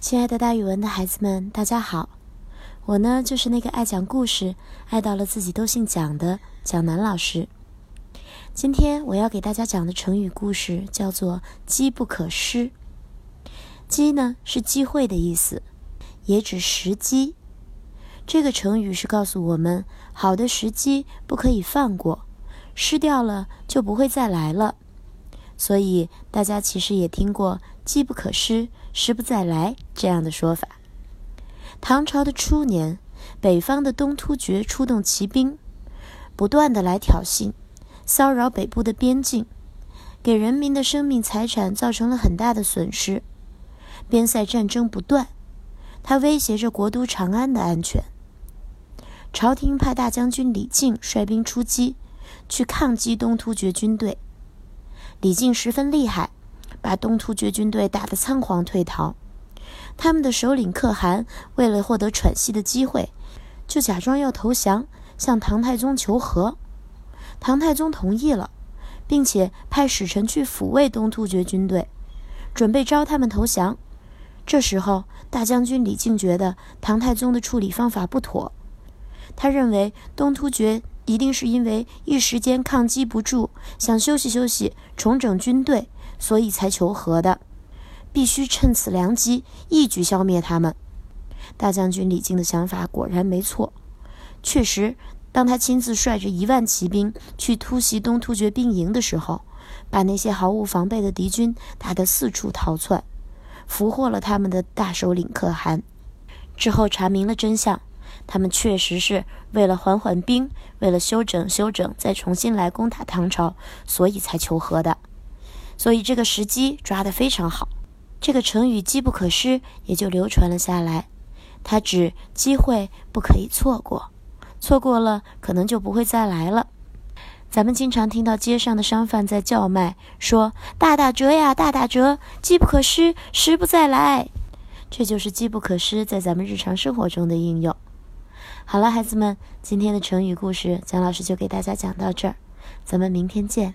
亲爱的，大语文的孩子们，大家好！我呢，就是那个爱讲故事、爱到了自己都姓蒋的蒋楠老师。今天我要给大家讲的成语故事叫做“机不可失”。机呢是机会的意思，也指时机。这个成语是告诉我们，好的时机不可以放过，失掉了就不会再来了。所以大家其实也听过“机不可失，失不再来”这样的说法。唐朝的初年，北方的东突厥出动骑兵，不断的来挑衅、骚扰北部的边境，给人民的生命财产造成了很大的损失。边塞战争不断，它威胁着国都长安的安全。朝廷派大将军李靖率兵出击，去抗击东突厥军队。李靖十分厉害，把东突厥军队打得仓皇退逃。他们的首领可汗为了获得喘息的机会，就假装要投降，向唐太宗求和。唐太宗同意了，并且派使臣去抚慰东突厥军队，准备招他们投降。这时候，大将军李靖觉得唐太宗的处理方法不妥，他认为东突厥。一定是因为一时间抗击不住，想休息休息，重整军队，所以才求和的。必须趁此良机，一举消灭他们。大将军李靖的想法果然没错。确实，当他亲自率着一万骑兵去突袭东突厥兵营的时候，把那些毫无防备的敌军打得四处逃窜，俘获了他们的大首领可汗。之后查明了真相。他们确实是为了缓缓兵，为了休整休整，再重新来攻打唐朝，所以才求和的。所以这个时机抓得非常好，这个成语“机不可失”也就流传了下来。它指机会不可以错过，错过了可能就不会再来了。咱们经常听到街上的商贩在叫卖，说“大打折呀，大打折，机不可失，时不再来”，这就是“机不可失”在咱们日常生活中的应用。好了，孩子们，今天的成语故事，蒋老师就给大家讲到这儿，咱们明天见。